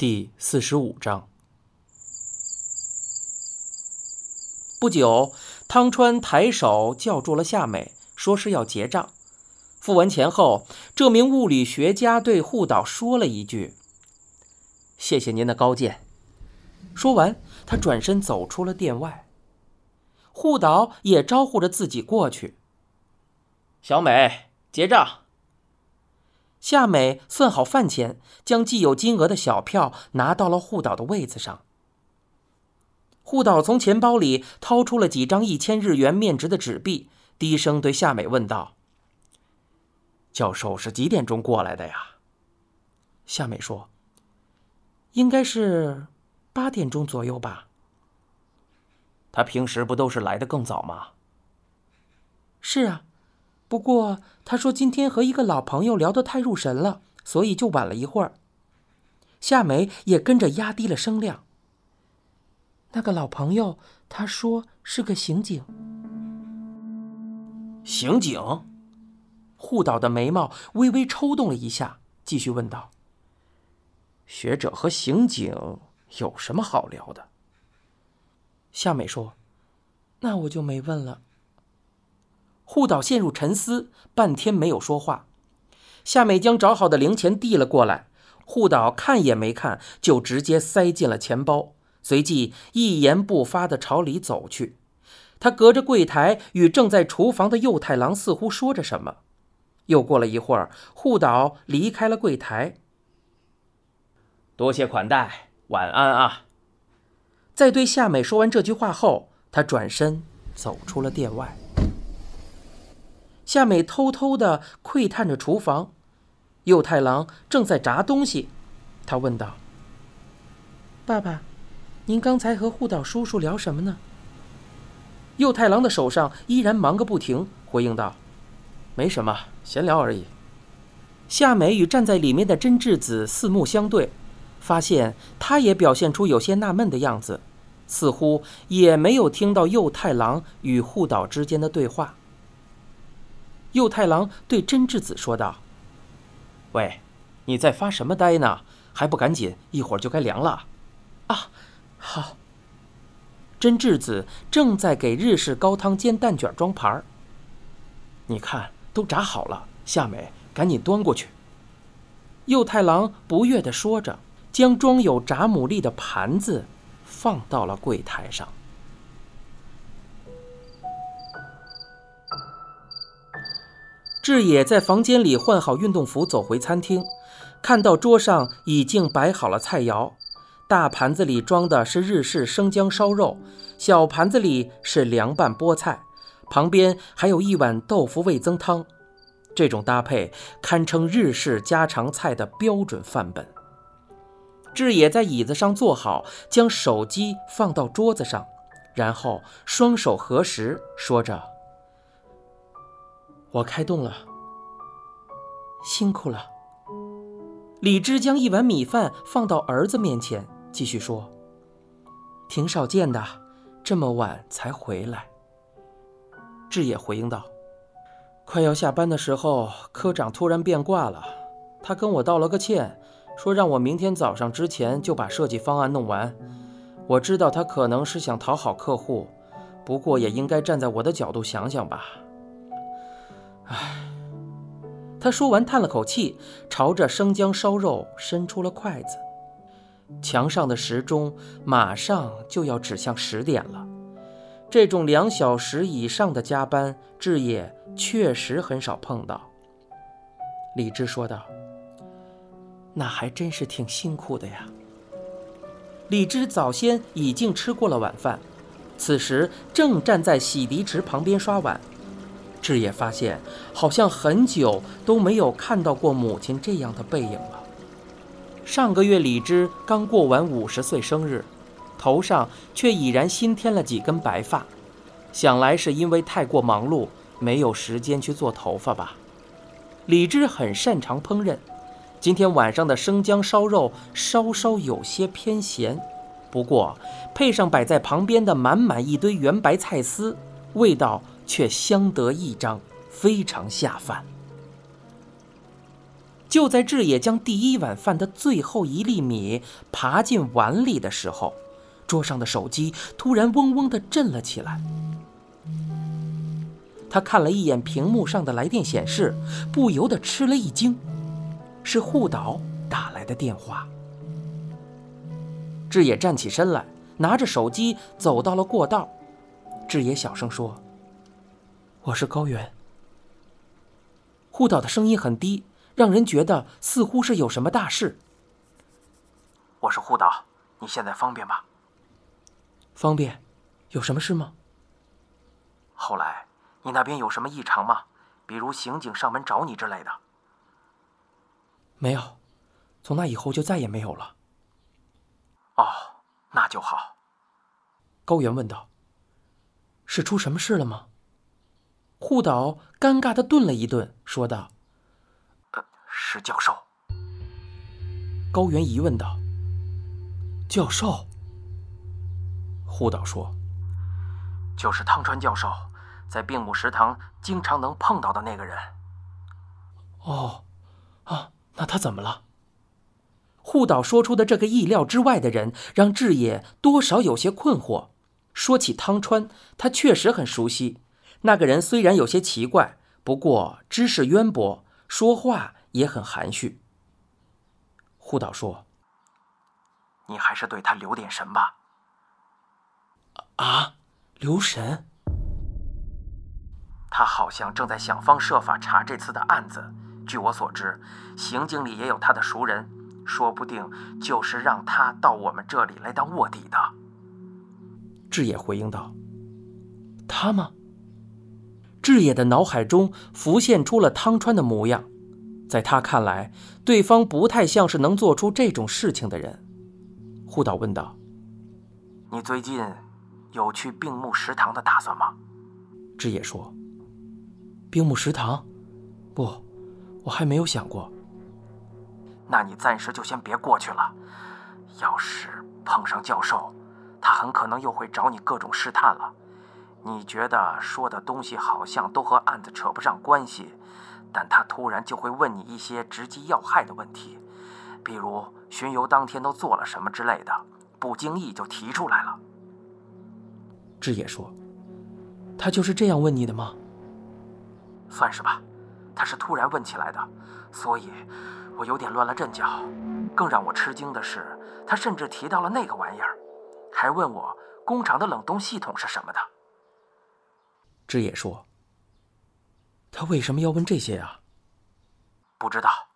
第四十五章。不久，汤川抬手叫住了夏美，说是要结账。付完钱后，这名物理学家对护岛说了一句：“谢谢您的高见。”说完，他转身走出了店外。护岛也招呼着自己过去。小美，结账。夏美算好饭钱，将既有金额的小票拿到了护岛的位子上。护岛从钱包里掏出了几张一千日元面值的纸币，低声对夏美问道：“教授是几点钟过来的呀？”夏美说：“应该是八点钟左右吧。”他平时不都是来的更早吗？是啊。不过他说今天和一个老朋友聊得太入神了，所以就晚了一会儿。夏梅也跟着压低了声量。那个老朋友，他说是个刑警。刑警？护岛的眉毛微微抽动了一下，继续问道：“学者和刑警有什么好聊的？”夏美说：“那我就没问了。”护岛陷入沉思，半天没有说话。夏美将找好的零钱递了过来，护岛看也没看，就直接塞进了钱包，随即一言不发地朝里走去。他隔着柜台与正在厨房的右太郎似乎说着什么。又过了一会儿，护岛离开了柜台。多谢款待，晚安啊！在对夏美说完这句话后，他转身走出了店外。夏美偷偷的窥探着厨房，右太郎正在炸东西。他问道：“爸爸，您刚才和护岛叔叔聊什么呢？”右太郎的手上依然忙个不停，回应道：“没什么，闲聊而已。”夏美与站在里面的真智子四目相对，发现他也表现出有些纳闷的样子，似乎也没有听到右太郎与护岛之间的对话。右太郎对真智子说道：“喂，你在发什么呆呢？还不赶紧，一会儿就该凉了。”啊，好。真智子正在给日式高汤煎蛋卷装盘儿。你看，都炸好了，夏美，赶紧端过去。右太郎不悦地说着，将装有炸牡蛎的盘子放到了柜台上。志野在房间里换好运动服，走回餐厅，看到桌上已经摆好了菜肴，大盘子里装的是日式生姜烧肉，小盘子里是凉拌菠菜，旁边还有一碗豆腐味增汤。这种搭配堪称日式家常菜的标准范本。志野在椅子上坐好，将手机放到桌子上，然后双手合十，说着。我开动了，辛苦了。李芝将一碗米饭放到儿子面前，继续说：“挺少见的，这么晚才回来。”志也回应道：“快要下班的时候，科长突然变卦了，他跟我道了个歉，说让我明天早上之前就把设计方案弄完。我知道他可能是想讨好客户，不过也应该站在我的角度想想吧。”唉，他说完叹了口气，朝着生姜烧肉伸出了筷子。墙上的时钟马上就要指向十点了。这种两小时以上的加班，志野确实很少碰到。李治说道：“那还真是挺辛苦的呀。”李治早先已经吃过了晚饭，此时正站在洗涤池旁边刷碗。志野发现，好像很久都没有看到过母亲这样的背影了。上个月李芝刚过完五十岁生日，头上却已然新添了几根白发，想来是因为太过忙碌，没有时间去做头发吧。李芝很擅长烹饪，今天晚上的生姜烧肉稍稍有些偏咸，不过配上摆在旁边的满满一堆圆白菜丝，味道。却相得益彰，非常下饭。就在志野将第一碗饭的最后一粒米爬进碗里的时候，桌上的手机突然嗡嗡地震了起来。他看了一眼屏幕上的来电显示，不由得吃了一惊，是护岛打来的电话。志野站起身来，拿着手机走到了过道。志野小声说：“我是高原。”护岛的声音很低，让人觉得似乎是有什么大事。我是护岛，你现在方便吗？方便，有什么事吗？后来。你那边有什么异常吗？比如刑警上门找你之类的？没有，从那以后就再也没有了。哦，那就好。高原问道：“是出什么事了吗？”护岛尴尬的顿了一顿，说道：“呃，是教授。”高原疑问道：“教授？”护岛说：“就是汤川教授。”在病母食堂经常能碰到的那个人。哦，啊，那他怎么了？护岛说出的这个意料之外的人，让志野多少有些困惑。说起汤川，他确实很熟悉。那个人虽然有些奇怪，不过知识渊博，说话也很含蓄。护岛说：“你还是对他留点神吧。”啊，留神。他好像正在想方设法查这次的案子。据我所知，刑警里也有他的熟人，说不定就是让他到我们这里来当卧底的。志野回应道：“他吗？”志野的脑海中浮现出了汤川的模样，在他看来，对方不太像是能做出这种事情的人。护岛问道：“你最近有去病木食堂的打算吗？”志野说。病木食堂，不，我还没有想过。那你暂时就先别过去了。要是碰上教授，他很可能又会找你各种试探了。你觉得说的东西好像都和案子扯不上关系，但他突然就会问你一些直击要害的问题，比如巡游当天都做了什么之类的，不经意就提出来了。志野说：“他就是这样问你的吗？”算是吧，他是突然问起来的，所以我有点乱了阵脚。更让我吃惊的是，他甚至提到了那个玩意儿，还问我工厂的冷冻系统是什么的。志野说：“他为什么要问这些啊？”不知道，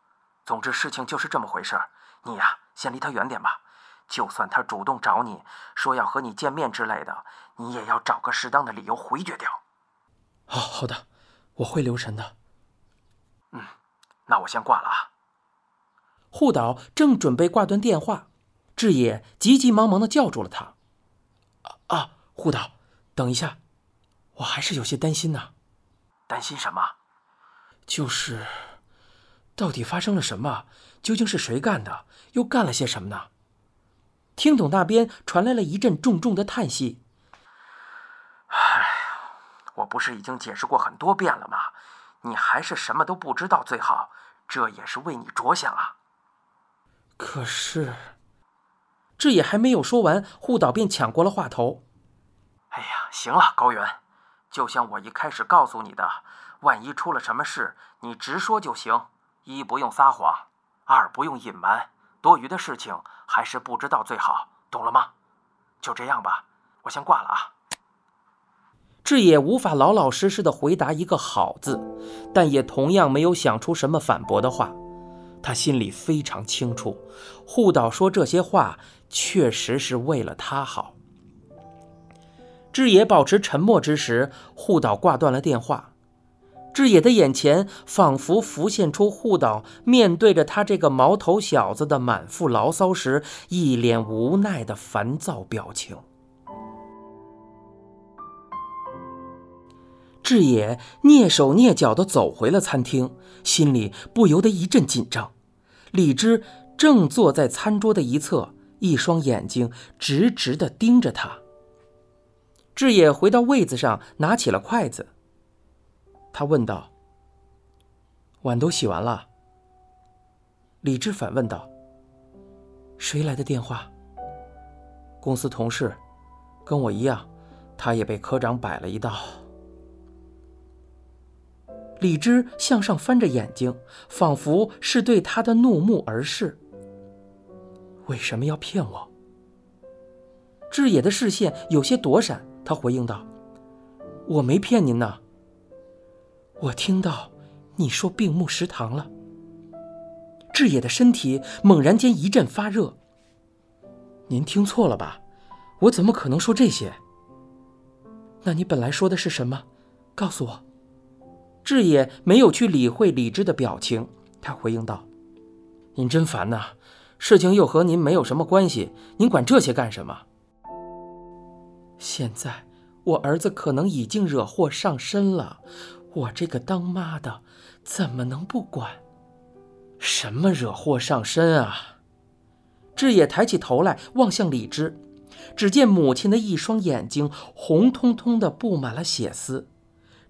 总之事情就是这么回事。你呀，先离他远点吧。就算他主动找你说要和你见面之类的，你也要找个适当的理由回绝掉。好好的。我会留神的。嗯，那我先挂了啊。护岛正准备挂断电话，志野急急忙忙的叫住了他。啊啊，护岛，等一下，我还是有些担心呢。担心什么？就是，到底发生了什么？究竟是谁干的？又干了些什么呢？听筒那边传来了一阵重重的叹息。我不是已经解释过很多遍了吗？你还是什么都不知道最好，这也是为你着想啊。可是，这也还没有说完，护岛便抢过了话头。哎呀，行了，高原，就像我一开始告诉你的，万一出了什么事，你直说就行。一不用撒谎，二不用隐瞒，多余的事情还是不知道最好，懂了吗？就这样吧，我先挂了啊。志野无法老老实实的回答一个好字，但也同样没有想出什么反驳的话。他心里非常清楚，护岛说这些话确实是为了他好。志野保持沉默之时，护岛挂断了电话。志野的眼前仿佛浮现出护岛面对着他这个毛头小子的满腹牢骚时，一脸无奈的烦躁表情。志野蹑手蹑脚地走回了餐厅，心里不由得一阵紧张。李芝正坐在餐桌的一侧，一双眼睛直直地盯着他。志野回到位子上，拿起了筷子。他问道：“碗都洗完了？”李智反问道：“谁来的电话？”公司同事，跟我一样，他也被科长摆了一道。李芝向上翻着眼睛，仿佛是对他的怒目而视。为什么要骗我？志野的视线有些躲闪，他回应道：“我没骗您呢。我听到你说病木食堂了。”志野的身体猛然间一阵发热。您听错了吧？我怎么可能说这些？那你本来说的是什么？告诉我。志野没有去理会李智的表情，他回应道：“您真烦呐，事情又和您没有什么关系，您管这些干什么？现在我儿子可能已经惹祸上身了，我这个当妈的怎么能不管？什么惹祸上身啊？”志野抬起头来望向李治，只见母亲的一双眼睛红彤彤的，布满了血丝。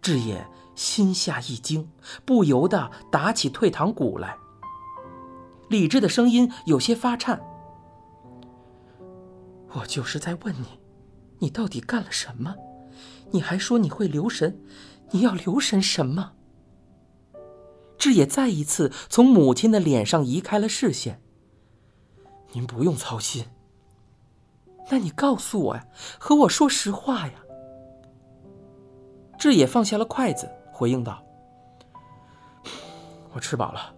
志野。心下一惊，不由得打起退堂鼓来。李治的声音有些发颤：“我就是在问你，你到底干了什么？你还说你会留神，你要留神什么？”志也再一次从母亲的脸上移开了视线。“您不用操心。”“那你告诉我呀，和我说实话呀。”志也放下了筷子。回应道：“我吃饱了。”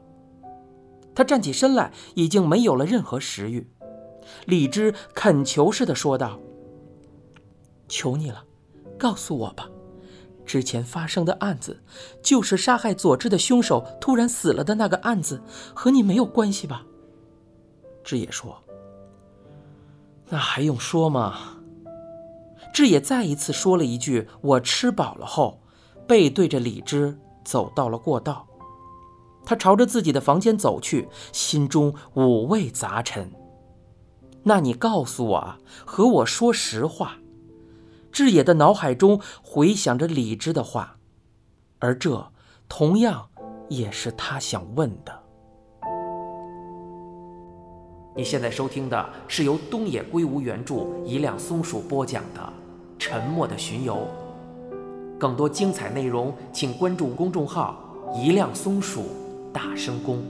他站起身来，已经没有了任何食欲。李芝恳求似的说道：“求你了，告诉我吧，之前发生的案子，就是杀害佐治的凶手突然死了的那个案子，和你没有关系吧？”志野说：“那还用说吗？”志野再一次说了一句：“我吃饱了。”后。背对着李芝走到了过道，他朝着自己的房间走去，心中五味杂陈。那你告诉我，和我说实话。志野的脑海中回想着李芝的话，而这同样也是他想问的。你现在收听的是由东野圭吾原著、一辆松鼠播讲的《沉默的巡游》。更多精彩内容，请关注公众号“一辆松鼠大声公”。